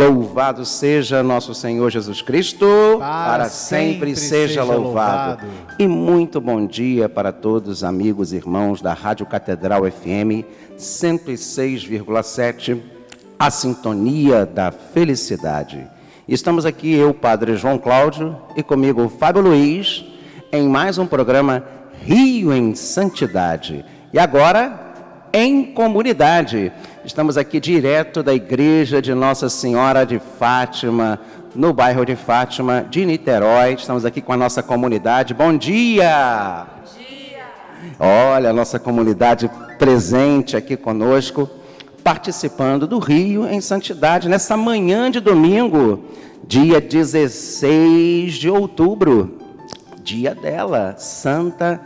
Louvado seja nosso Senhor Jesus Cristo, Para sempre seja louvado. E muito bom dia para todos, amigos e irmãos da Rádio Catedral FM 106,7, a sintonia da felicidade. Estamos aqui, eu, Padre João Cláudio, e comigo, Fábio Luiz, em mais um programa Rio em Santidade. E agora, em comunidade. Estamos aqui direto da igreja de Nossa Senhora de Fátima, no bairro de Fátima, de Niterói. Estamos aqui com a nossa comunidade. Bom dia! Bom dia! Olha, a nossa comunidade presente aqui conosco, participando do Rio em Santidade, nessa manhã de domingo, dia 16 de outubro, dia dela, Santa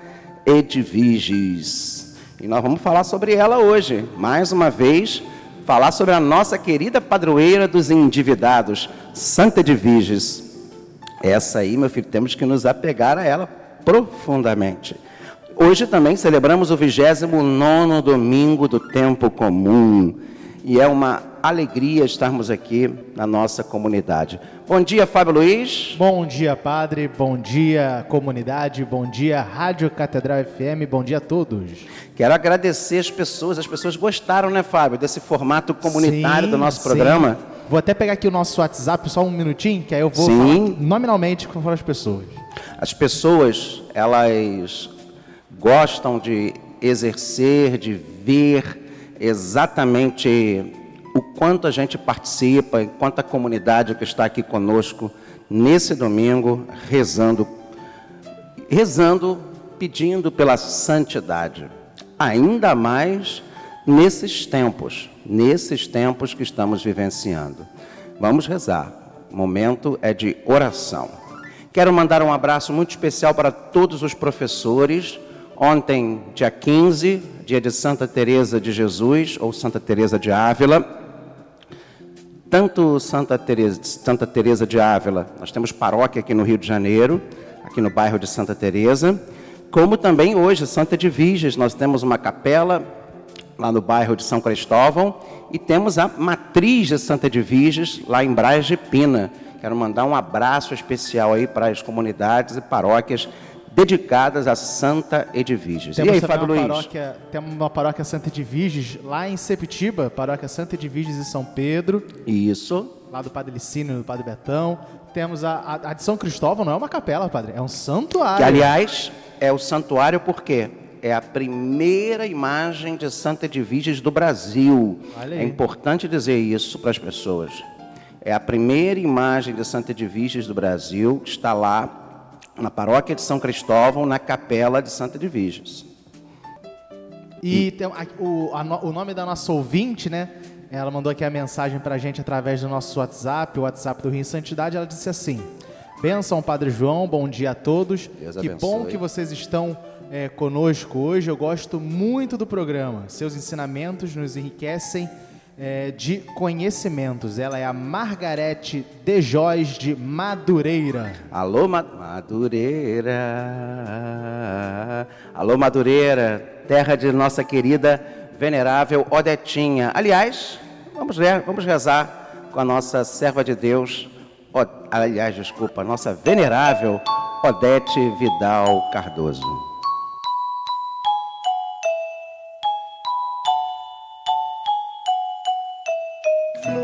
Edviges. E nós vamos falar sobre ela hoje. Mais uma vez, falar sobre a nossa querida padroeira dos endividados, Santa Edviges. Essa aí, meu filho, temos que nos apegar a ela profundamente. Hoje também celebramos o 29 domingo do tempo comum. E é uma alegria estarmos aqui na nossa comunidade. Bom dia, Fábio Luiz. Bom dia, padre. Bom dia, comunidade. Bom dia, Rádio Catedral FM. Bom dia a todos. Quero agradecer as pessoas. As pessoas gostaram, né, Fábio, desse formato comunitário sim, do nosso sim. programa. Vou até pegar aqui o nosso WhatsApp só um minutinho, que aí eu vou sim. nominalmente com as pessoas. As pessoas, elas gostam de exercer, de ver exatamente o quanto a gente participa, enquanto a comunidade que está aqui conosco nesse domingo, rezando, rezando, pedindo pela santidade. Ainda mais nesses tempos, nesses tempos que estamos vivenciando. Vamos rezar. O momento é de oração. Quero mandar um abraço muito especial para todos os professores. Ontem, dia 15, dia de Santa Teresa de Jesus ou Santa Teresa de Ávila, tanto Santa Teresa, Santa Teresa de Ávila, nós temos paróquia aqui no Rio de Janeiro, aqui no bairro de Santa Teresa, como também hoje Santa Edviges, nós temos uma capela lá no bairro de São Cristóvão e temos a matriz de Santa Edviges lá em Braz de Pina. Quero mandar um abraço especial aí para as comunidades e paróquias dedicadas a Santa Edviges. Temos e aí, Fábio Luiz? Paróquia, temos uma paróquia Santa Edviges lá em Sepitiba, paróquia Santa Edviges em São Pedro. Isso. Lá do Padre Licínio, do Padre Betão. Temos a, a, a, de São Cristóvão, não é uma capela, Padre, é um santuário. Que, aliás, é o santuário porque é a primeira imagem de Santa Edviges do Brasil. É importante dizer isso para as pessoas. É a primeira imagem de Santa Edviges do Brasil, que está lá na paróquia de São Cristóvão, na capela de Santa Edviges. E, tem, a, o, a, o nome da nossa ouvinte, né? Ela mandou aqui a mensagem para a gente através do nosso WhatsApp, o WhatsApp do Rio em Santidade. Ela disse assim: Benção, Padre João, bom dia a todos. Deus que abençoe. bom que vocês estão é, conosco hoje. Eu gosto muito do programa. Seus ensinamentos nos enriquecem é, de conhecimentos. Ela é a Margarete de Jois de Madureira. Alô, Ma Madureira. Alô, Madureira, terra de nossa querida venerável Odetinha. Aliás, vamos, ver, vamos rezar com a nossa serva de Deus, aliás, desculpa, nossa venerável Odete Vidal Cardoso.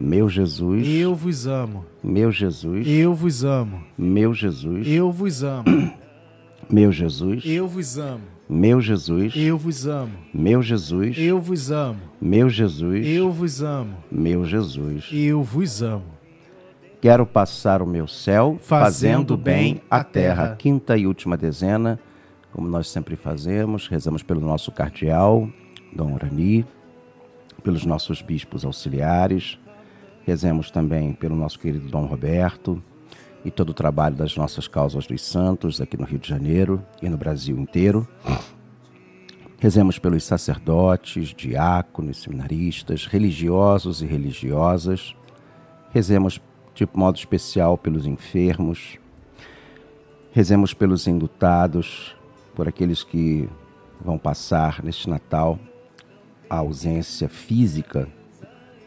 Meu Jesus, Eu vos amo. meu Jesus, Eu vos amo. meu Jesus, Eu vos amo. meu Jesus, Eu vos amo. meu Jesus, Eu vos amo. meu Jesus, Eu vos amo. meu Jesus, Eu vos amo. meu Jesus. Eu vos amo. Quero passar o meu céu Fazendo fazendo bem a terra. terra. Quinta e última dezena, como nós sempre fazemos, rezamos pelo nosso cardeal, Dom Urani, pelos nossos bispos auxiliares, rezemos também pelo nosso querido Dom Roberto e todo o trabalho das nossas causas dos santos aqui no Rio de Janeiro e no Brasil inteiro. Rezemos pelos sacerdotes, diáconos, seminaristas, religiosos e religiosas. Rezemos de modo especial pelos enfermos. Rezemos pelos indutados, por aqueles que vão passar neste Natal a ausência física,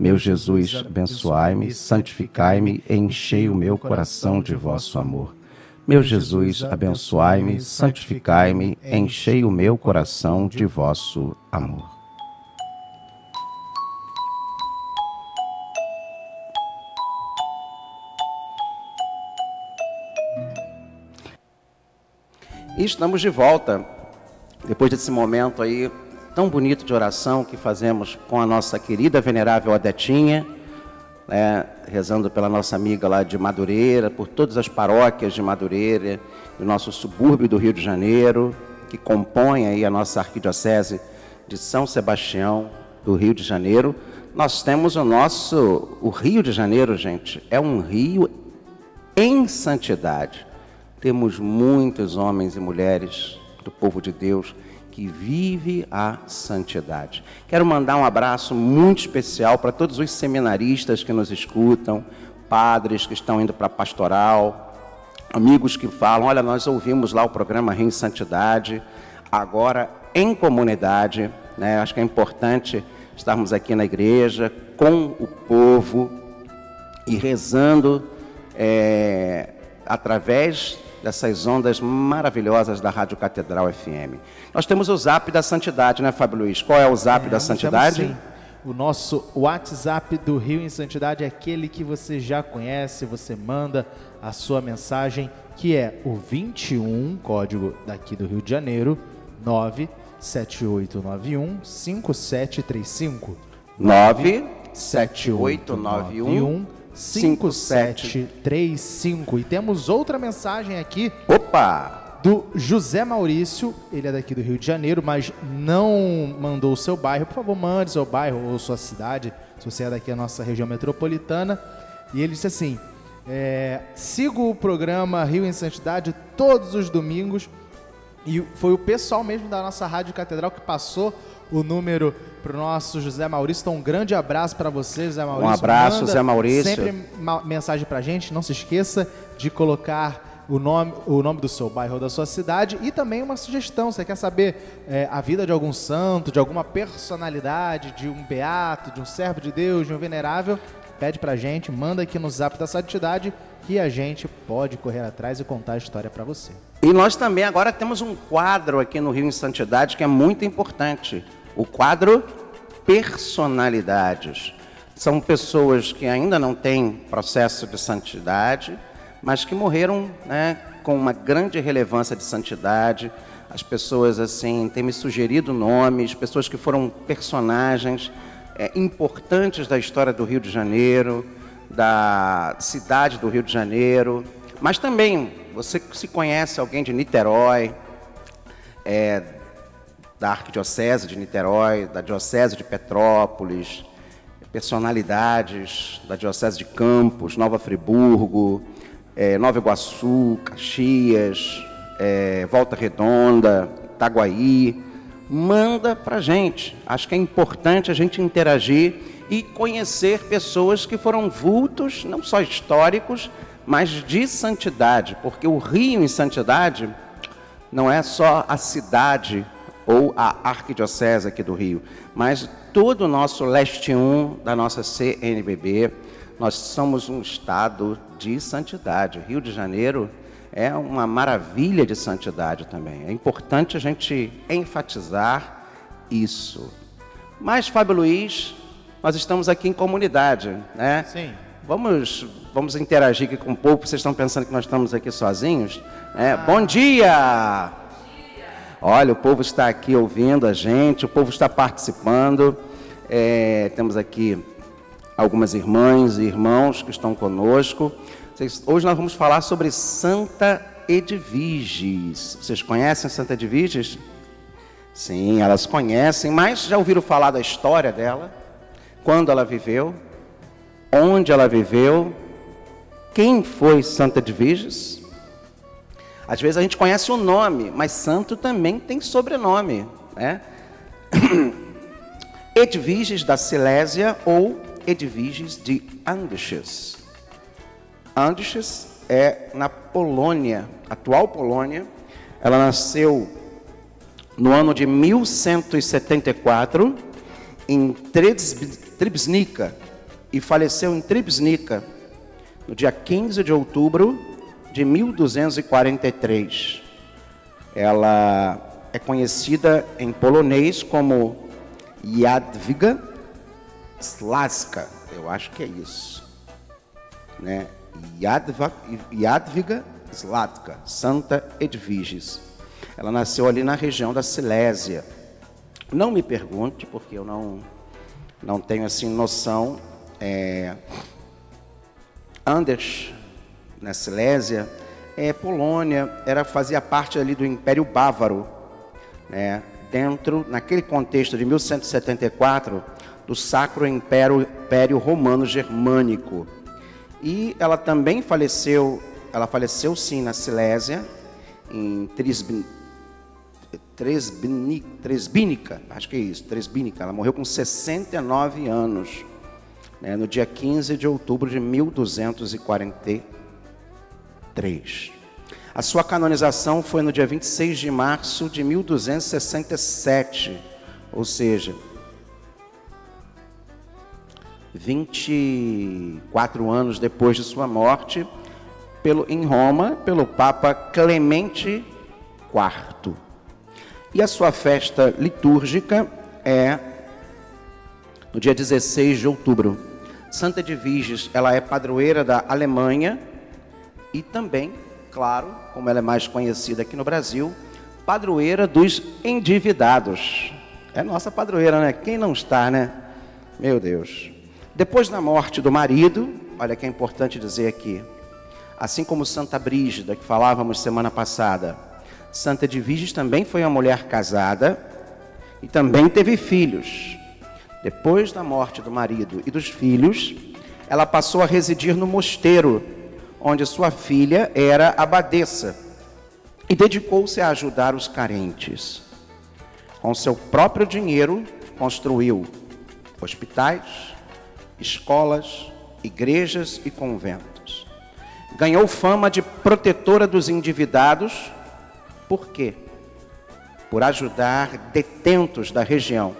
Meu Jesus, abençoai-me, santificai-me, enchei o meu coração de vosso amor. Meu Jesus, abençoai-me, santificai-me, enchei o meu coração de vosso amor. E estamos de volta, depois desse momento aí tão bonito de oração que fazemos com a nossa querida venerável Odetinha, né, rezando pela nossa amiga lá de Madureira, por todas as paróquias de Madureira, do nosso subúrbio do Rio de Janeiro, que compõe aí a nossa arquidiocese de São Sebastião do Rio de Janeiro. Nós temos o nosso, o Rio de Janeiro, gente, é um rio em santidade. Temos muitos homens e mulheres do povo de Deus que vive a santidade. Quero mandar um abraço muito especial para todos os seminaristas que nos escutam, padres que estão indo para a pastoral, amigos que falam: olha, nós ouvimos lá o programa em Santidade, agora em comunidade. Né? Acho que é importante estarmos aqui na igreja com o povo e rezando é, através dessas ondas maravilhosas da Rádio Catedral FM. Nós temos o Zap da Santidade, né, Fábio Luiz? Qual é o Zap da Temos, Santidade? temos sim. O nosso WhatsApp do Rio em Santidade é aquele que você já conhece, você manda a sua mensagem, que é o 21, código daqui do Rio de Janeiro, 97891 5735. 97891 5735. E temos outra mensagem aqui Opa! do José Maurício, ele é daqui do Rio de Janeiro, mas não mandou o seu bairro. Por favor, mande seu bairro ou sua cidade, se você é daqui da nossa região metropolitana. E ele disse assim: é, sigo o programa Rio em Santidade todos os domingos. E foi o pessoal mesmo da nossa Rádio Catedral que passou o número para o nosso José Maurício. Então, um grande abraço para você, José Maurício. Um abraço, Manda Zé Maurício. Sempre mensagem para a gente. Não se esqueça de colocar o nome, o nome do seu bairro ou da sua cidade e também uma sugestão. Você quer saber é, a vida de algum santo, de alguma personalidade, de um beato, de um servo de Deus, de um venerável? pede pra gente, manda aqui no zap da Santidade que a gente pode correr atrás e contar a história para você. E nós também agora temos um quadro aqui no Rio em Santidade que é muito importante. O quadro Personalidades. São pessoas que ainda não têm processo de santidade, mas que morreram né, com uma grande relevância de santidade. As pessoas assim têm me sugerido nomes, pessoas que foram personagens é, importantes da história do Rio de Janeiro, da cidade do Rio de Janeiro, mas também você se conhece alguém de Niterói, é, da Arquidiocese de Niterói, da Diocese de Petrópolis, personalidades da Diocese de Campos, Nova Friburgo, é, Nova Iguaçu, Caxias, é, Volta Redonda, Itaguaí, manda para gente. Acho que é importante a gente interagir e conhecer pessoas que foram vultos, não só históricos, mas de santidade, porque o Rio em santidade não é só a cidade ou a arquidiocese aqui do Rio, mas todo o nosso leste 1 da nossa CNBB, nós somos um estado de santidade. Rio de Janeiro é uma maravilha de santidade também. É importante a gente enfatizar isso. Mas, Fábio Luiz, nós estamos aqui em comunidade, né? Sim. Vamos, vamos interagir aqui com o povo. Vocês estão pensando que nós estamos aqui sozinhos? É, Bom dia! Olha, o povo está aqui ouvindo a gente, o povo está participando. É, temos aqui algumas irmãs e irmãos que estão conosco. Hoje nós vamos falar sobre Santa Edviges. Vocês conhecem Santa Edviges? Sim, elas conhecem, mas já ouviram falar da história dela? Quando ela viveu? Onde ela viveu? Quem foi Santa Edviges? Às vezes a gente conhece o nome, mas santo também tem sobrenome, né? Edviges da Silésia ou Edviges de Andesches. Andesches é na Polônia, atual Polônia. Ela nasceu no ano de 1174 em Trebsnica e faleceu em Trebsnica no dia 15 de outubro de 1243. Ela é conhecida em polonês como Jadwiga Slaska, eu acho que é isso, né? Jadwiga Slatka, Santa Edviges. Ela nasceu ali na região da Silésia. Não me pergunte, porque eu não, não tenho assim noção. É, Anders, na Silésia, é, Polônia, era, fazia parte ali do Império Bávaro, né, dentro, naquele contexto de 1174, do Sacro Império, Império Romano Germânico. E ela também faleceu, ela faleceu sim na Silésia, em Tresbínica, acho que é isso, Tresbínica. Ela morreu com 69 anos, né, no dia 15 de outubro de 1243. A sua canonização foi no dia 26 de março de 1267, ou seja, 24 anos depois de sua morte, pelo, em Roma, pelo Papa Clemente IV. E a sua festa litúrgica é no dia 16 de outubro. Santa Edviges, ela é padroeira da Alemanha e também, claro, como ela é mais conhecida aqui no Brasil, padroeira dos endividados. É nossa padroeira, né? Quem não está, né? Meu Deus. Depois da morte do marido, olha que é importante dizer aqui, assim como Santa Brígida, que falávamos semana passada, Santa Edviges também foi uma mulher casada e também teve filhos. Depois da morte do marido e dos filhos, ela passou a residir no mosteiro, onde sua filha era abadesa, e dedicou-se a ajudar os carentes. Com seu próprio dinheiro, construiu hospitais, escolas, igrejas e conventos. Ganhou fama de protetora dos endividados, por quê? Por ajudar detentos da região,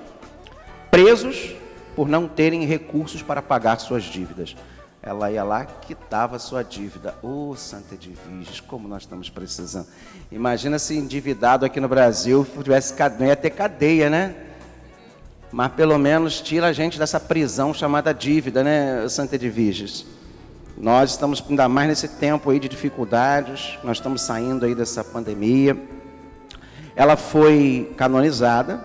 presos por não terem recursos para pagar suas dívidas. Ela ia lá, quitava sua dívida. Ô, oh, Santa Edviges, como nós estamos precisando. Imagina se endividado aqui no Brasil, tivesse, não ia ter cadeia, né? Mas pelo menos tira a gente dessa prisão chamada dívida, né, Santa Edviges? Nós estamos ainda mais nesse tempo aí de dificuldades, nós estamos saindo aí dessa pandemia. Ela foi canonizada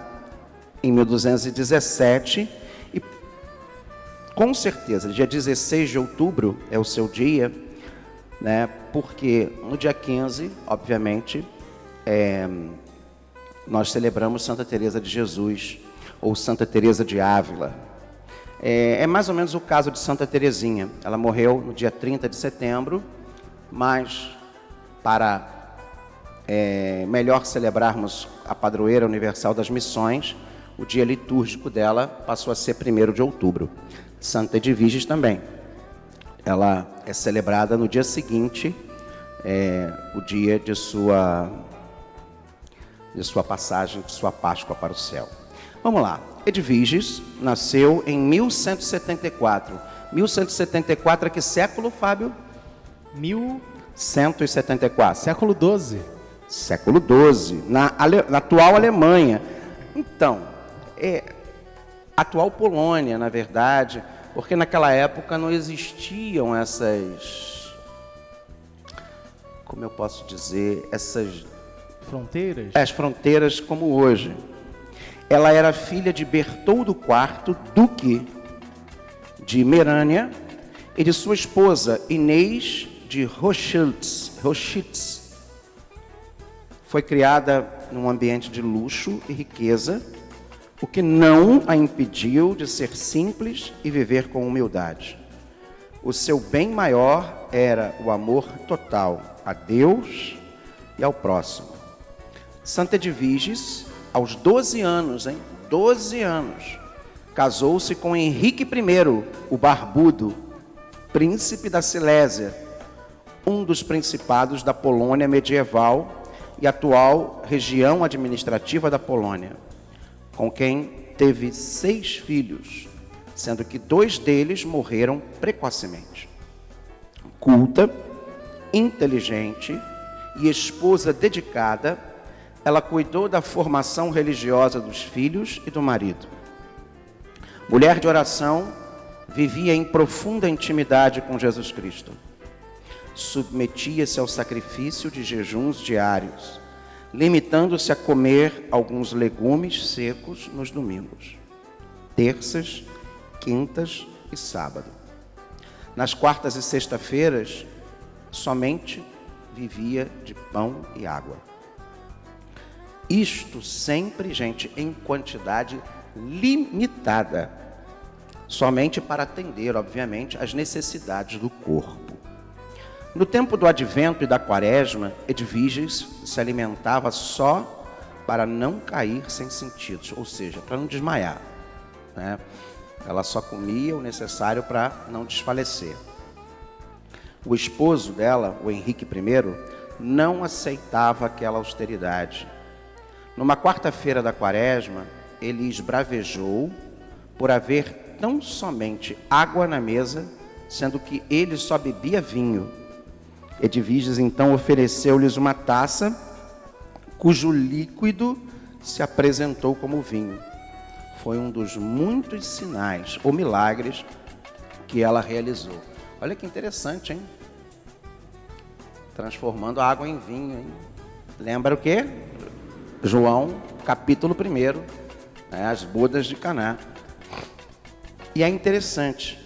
em 1217 e com certeza, dia 16 de outubro é o seu dia, né? Porque no dia 15, obviamente, é, nós celebramos Santa Teresa de Jesus ou Santa Teresa de Ávila, é, é, mais ou menos o caso de Santa Teresinha. Ela morreu no dia 30 de setembro, mas para é, melhor celebrarmos a padroeira universal das missões, o dia litúrgico dela passou a ser 1 de outubro. Santa Edviges também. Ela é celebrada no dia seguinte, é, o dia de sua, de sua passagem, de sua Páscoa para o céu. Vamos lá. Edviges nasceu em 1174. 1174 é que século, Fábio? 1174. Século 12. Século 12, na, na atual Alemanha. Então, é atual Polônia, na verdade, porque naquela época não existiam essas como eu posso dizer, essas fronteiras? As fronteiras como hoje. Ela era filha de Bertoldo IV, duque de Merânia, e de sua esposa Inês de Rochitz. Rochitz. Foi criada num ambiente de luxo e riqueza, o que não a impediu de ser simples e viver com humildade. O seu bem maior era o amor total a Deus e ao próximo. Santa Edviges aos 12 anos, hein? 12 anos, casou-se com Henrique I, o Barbudo, príncipe da Silésia, um dos principados da Polônia medieval e atual região administrativa da Polônia, com quem teve seis filhos, sendo que dois deles morreram precocemente. Culta, inteligente e esposa dedicada, ela cuidou da formação religiosa dos filhos e do marido. Mulher de oração, vivia em profunda intimidade com Jesus Cristo. Submetia-se ao sacrifício de jejuns diários, limitando-se a comer alguns legumes secos nos domingos, terças, quintas e sábado. Nas quartas e sexta-feiras, somente vivia de pão e água. Isto sempre, gente, em quantidade limitada, somente para atender, obviamente, às necessidades do corpo. No tempo do advento e da quaresma, Edviges se alimentava só para não cair sem sentidos, ou seja, para não desmaiar. Né? Ela só comia o necessário para não desfalecer. O esposo dela, o Henrique I, não aceitava aquela austeridade numa quarta-feira da quaresma, ele esbravejou por haver tão somente água na mesa, sendo que ele só bebia vinho. Edviges então ofereceu-lhes uma taça cujo líquido se apresentou como vinho. Foi um dos muitos sinais ou milagres que ela realizou. Olha que interessante, hein? Transformando a água em vinho, hein? Lembra o quê? João, capítulo 1, né, as bodas de Caná. E é interessante.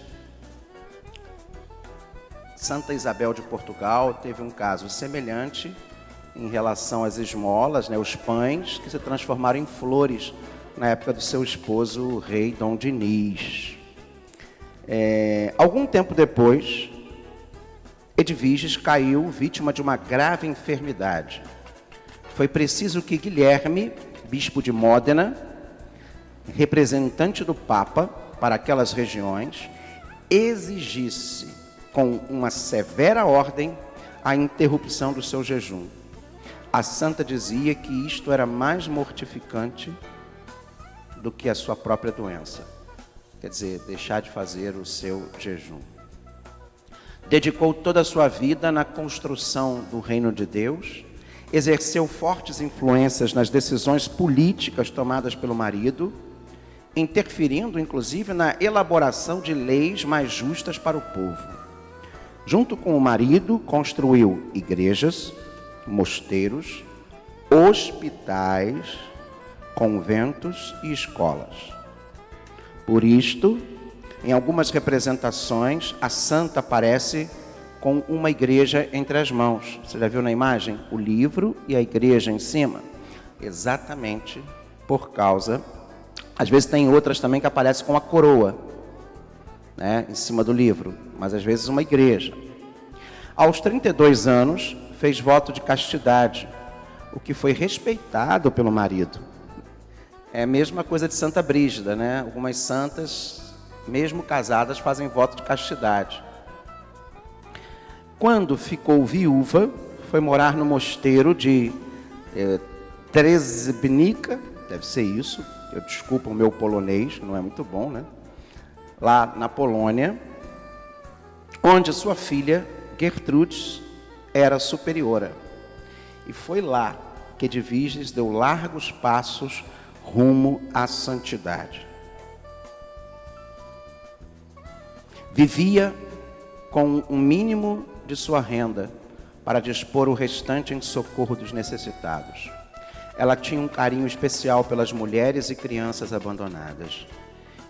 Santa Isabel de Portugal teve um caso semelhante em relação às esmolas, né, os pães, que se transformaram em flores na época do seu esposo, o rei Dom Diniz. É, algum tempo depois, Edviges caiu vítima de uma grave enfermidade foi preciso que Guilherme, bispo de Módena, representante do Papa para aquelas regiões, exigisse com uma severa ordem a interrupção do seu jejum. A santa dizia que isto era mais mortificante do que a sua própria doença. quer dizer, deixar de fazer o seu jejum. Dedicou toda a sua vida na construção do reino de Deus, exerceu fortes influências nas decisões políticas tomadas pelo marido, interferindo inclusive na elaboração de leis mais justas para o povo. Junto com o marido, construiu igrejas, mosteiros, hospitais, conventos e escolas. Por isto, em algumas representações, a santa aparece com uma igreja entre as mãos. Você já viu na imagem? O livro e a igreja em cima. Exatamente por causa. Às vezes tem outras também que aparecem com a coroa, né, em cima do livro, mas às vezes uma igreja. Aos 32 anos, fez voto de castidade, o que foi respeitado pelo marido. É a mesma coisa de Santa Brígida, né? Algumas santas, mesmo casadas, fazem voto de castidade. Quando ficou viúva, foi morar no mosteiro de eh, Trezebnica, deve ser isso. Eu desculpa o meu polonês, não é muito bom, né? Lá na Polônia, onde sua filha Gertrudes era superiora. E foi lá que Edviges deu largos passos rumo à santidade. Vivia com o um mínimo de sua renda para dispor o restante em socorro dos necessitados. Ela tinha um carinho especial pelas mulheres e crianças abandonadas.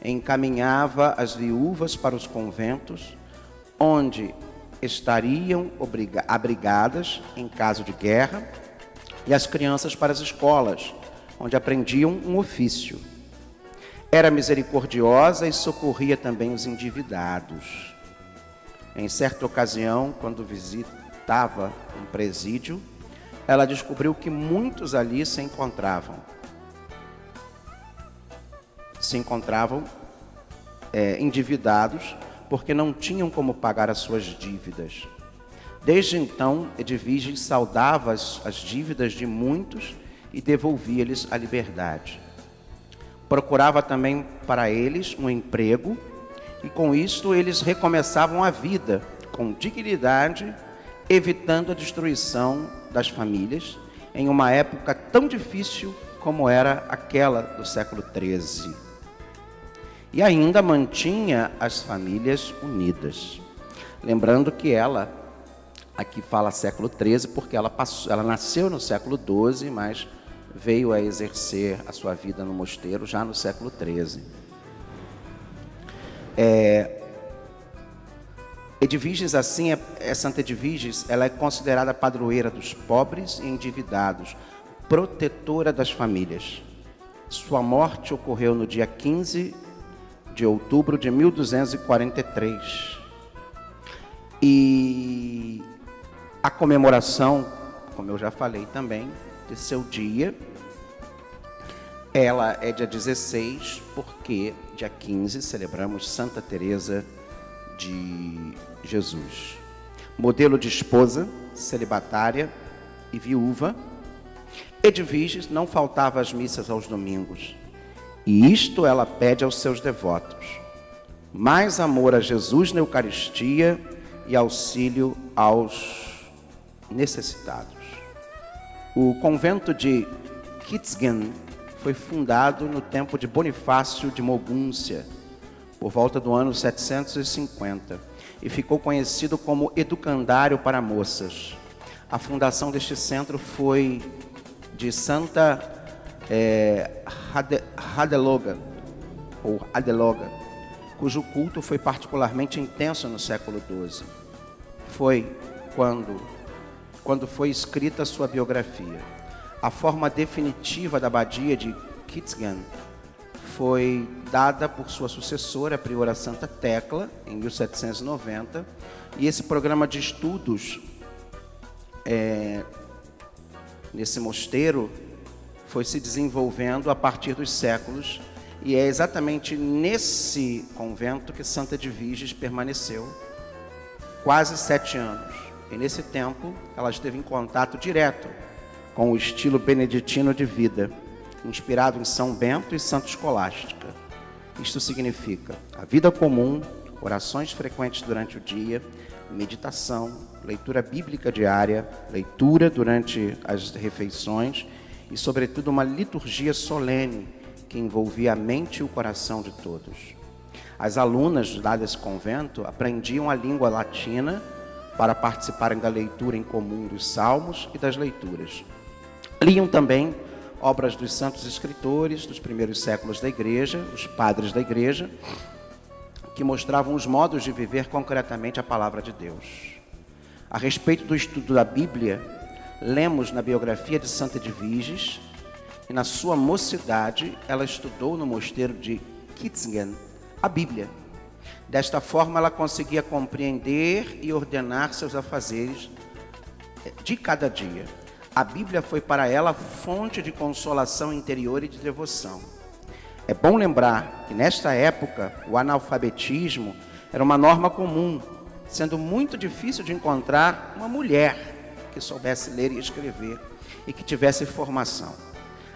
Encaminhava as viúvas para os conventos, onde estariam abrigadas em caso de guerra, e as crianças para as escolas, onde aprendiam um ofício. Era misericordiosa e socorria também os endividados. Em certa ocasião, quando visitava um presídio, ela descobriu que muitos ali se encontravam. Se encontravam é, endividados porque não tinham como pagar as suas dívidas. Desde então, Edviges saudava as, as dívidas de muitos e devolvia-lhes a liberdade. Procurava também para eles um emprego e com isto eles recomeçavam a vida com dignidade, evitando a destruição das famílias em uma época tão difícil como era aquela do século XIII. E ainda mantinha as famílias unidas. Lembrando que ela, aqui fala século XIII, porque ela, passou, ela nasceu no século XII, mas veio a exercer a sua vida no mosteiro já no século XIII. É, Edviges, assim, é, é Santa Edviges, ela é considerada padroeira dos pobres e endividados, protetora das famílias. Sua morte ocorreu no dia 15 de outubro de 1243. E a comemoração, como eu já falei também, de seu dia. Ela é dia 16, porque dia 15 celebramos Santa Teresa de Jesus. Modelo de esposa, celibatária e viúva, Edviges não faltava às missas aos domingos. E isto ela pede aos seus devotos: mais amor a Jesus na Eucaristia e auxílio aos necessitados. O convento de Kitzgen foi fundado no tempo de Bonifácio de Mogúncia, por volta do ano 750, e ficou conhecido como educandário para moças. A fundação deste centro foi de Santa é, Hadeloga, ou Adeloga, cujo culto foi particularmente intenso no século XII. Foi quando quando foi escrita sua biografia. A forma definitiva da abadia de Kitzgen foi dada por sua sucessora, a priora Santa Tecla, em 1790, e esse programa de estudos é, nesse mosteiro foi se desenvolvendo a partir dos séculos, e é exatamente nesse convento que Santa Edviges permaneceu quase sete anos. E nesse tempo, ela esteve em contato direto com o estilo beneditino de vida, inspirado em São Bento e Santo Escolástica. Isto significa a vida comum, orações frequentes durante o dia, meditação, leitura bíblica diária, leitura durante as refeições e, sobretudo, uma liturgia solene que envolvia a mente e o coração de todos. As alunas lá desse convento aprendiam a língua latina para participarem da leitura em comum dos salmos e das leituras. Liam também obras dos santos escritores dos primeiros séculos da igreja, os padres da igreja, que mostravam os modos de viver concretamente a palavra de Deus. A respeito do estudo da Bíblia, lemos na biografia de Santa Edviges e na sua mocidade ela estudou no mosteiro de Kitzingen a Bíblia Desta forma, ela conseguia compreender e ordenar seus afazeres de cada dia. A Bíblia foi para ela fonte de consolação interior e de devoção. É bom lembrar que nesta época o analfabetismo era uma norma comum, sendo muito difícil de encontrar uma mulher que soubesse ler e escrever e que tivesse formação.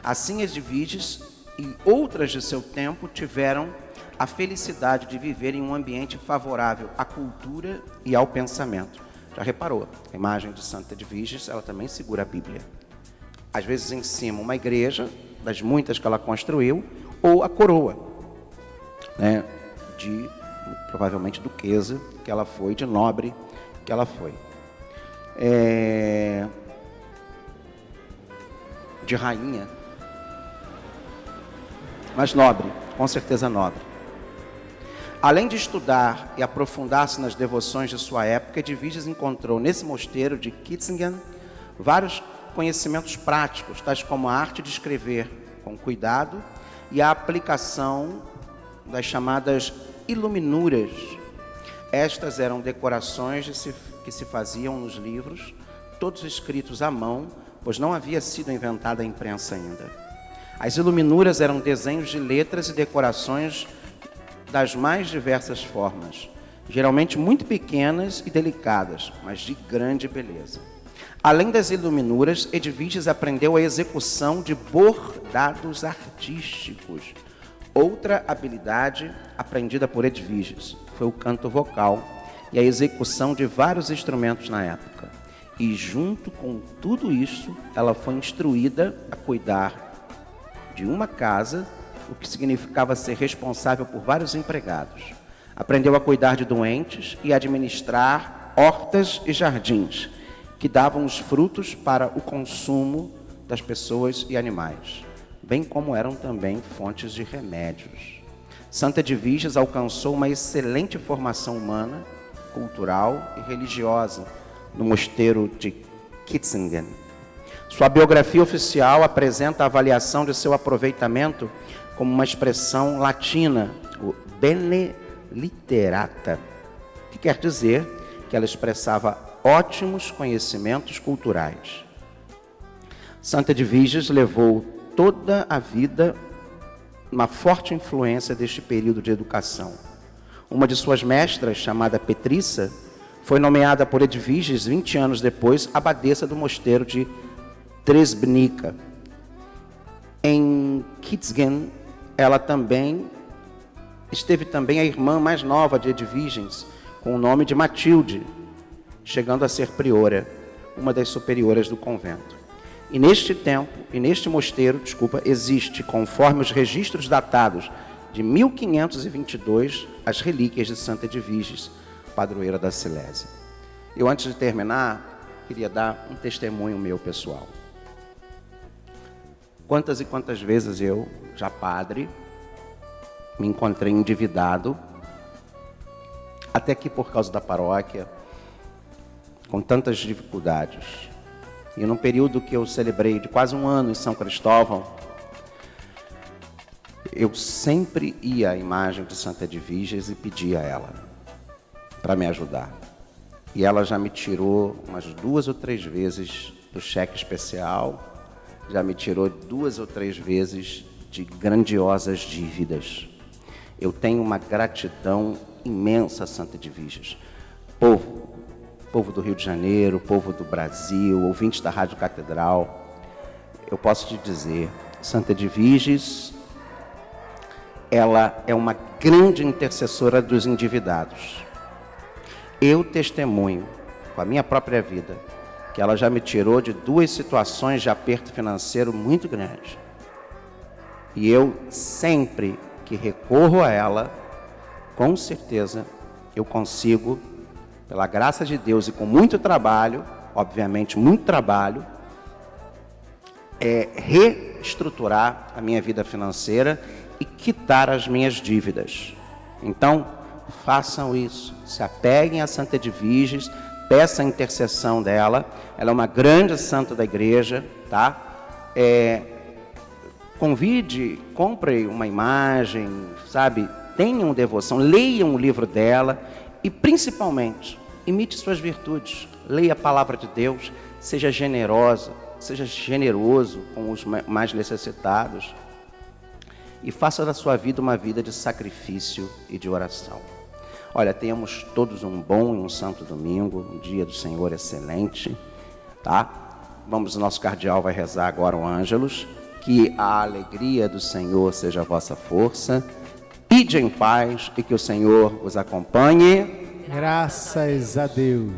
Assim, as Divides e outras de seu tempo tiveram a felicidade de viver em um ambiente favorável à cultura e ao pensamento. Já reparou? A imagem de Santa Edviges, ela também segura a Bíblia. Às vezes em cima uma igreja, das muitas que ela construiu, ou a coroa, né, de provavelmente duquesa que ela foi, de nobre que ela foi. É... De rainha, mas nobre, com certeza nobre. Além de estudar e aprofundar-se nas devoções de sua época, Edviges encontrou nesse mosteiro de Kitzingen vários conhecimentos práticos, tais como a arte de escrever com cuidado e a aplicação das chamadas iluminuras. Estas eram decorações de se, que se faziam nos livros, todos escritos à mão, pois não havia sido inventada a imprensa ainda. As iluminuras eram desenhos de letras e decorações das mais diversas formas, geralmente muito pequenas e delicadas, mas de grande beleza. Além das iluminuras, Edviges aprendeu a execução de bordados artísticos. Outra habilidade aprendida por Edviges foi o canto vocal e a execução de vários instrumentos na época. E junto com tudo isso, ela foi instruída a cuidar de uma casa o que significava ser responsável por vários empregados. Aprendeu a cuidar de doentes e administrar hortas e jardins, que davam os frutos para o consumo das pessoas e animais, bem como eram também fontes de remédios. Santa Edviges alcançou uma excelente formação humana, cultural e religiosa no mosteiro de Kitzingen. Sua biografia oficial apresenta a avaliação de seu aproveitamento como uma expressão latina, o bene literata, que quer dizer que ela expressava ótimos conhecimentos culturais. Santa Edviges levou toda a vida uma forte influência deste período de educação. Uma de suas mestras, chamada Petrissa, foi nomeada por Edviges 20 anos depois abadesa do mosteiro de Tresbnica. Em Kitzgen, ela também esteve também a irmã mais nova de Edviges, com o nome de Matilde, chegando a ser priora, uma das superioras do convento. E neste tempo, e neste mosteiro, desculpa, existe, conforme os registros datados de 1522, as relíquias de Santa Edviges, padroeira da Silésia. Eu, antes de terminar, queria dar um testemunho meu pessoal. Quantas e quantas vezes eu, já padre, me encontrei endividado, até que por causa da paróquia, com tantas dificuldades. E num período que eu celebrei de quase um ano em São Cristóvão, eu sempre ia à imagem de Santa Edviges e pedia a ela para me ajudar. E ela já me tirou umas duas ou três vezes do cheque especial já me tirou duas ou três vezes de grandiosas dívidas. Eu tenho uma gratidão imensa a Santa Edviges. Povo, povo do Rio de Janeiro, povo do Brasil, ouvintes da Rádio Catedral, eu posso te dizer, Santa Edviges ela é uma grande intercessora dos endividados. Eu testemunho com a minha própria vida que ela já me tirou de duas situações de aperto financeiro muito grande. E eu sempre que recorro a ela, com certeza eu consigo, pela graça de Deus e com muito trabalho, obviamente muito trabalho, é reestruturar a minha vida financeira e quitar as minhas dívidas. Então, façam isso. Se apeguem a Santa Edviges, peça a intercessão dela. Ela é uma grande santa da igreja, tá? É, convide, compre uma imagem, sabe? Tenham devoção, leiam o livro dela e, principalmente, imite suas virtudes. Leia a palavra de Deus, seja generosa, seja generoso com os mais necessitados e faça da sua vida uma vida de sacrifício e de oração. Olha, tenhamos todos um bom e um santo domingo, um dia do Senhor excelente, tá? Vamos, nosso cardeal vai rezar agora o Ângelus, que a alegria do Senhor seja a vossa força. Ide em paz e que o Senhor os acompanhe. Graças a Deus.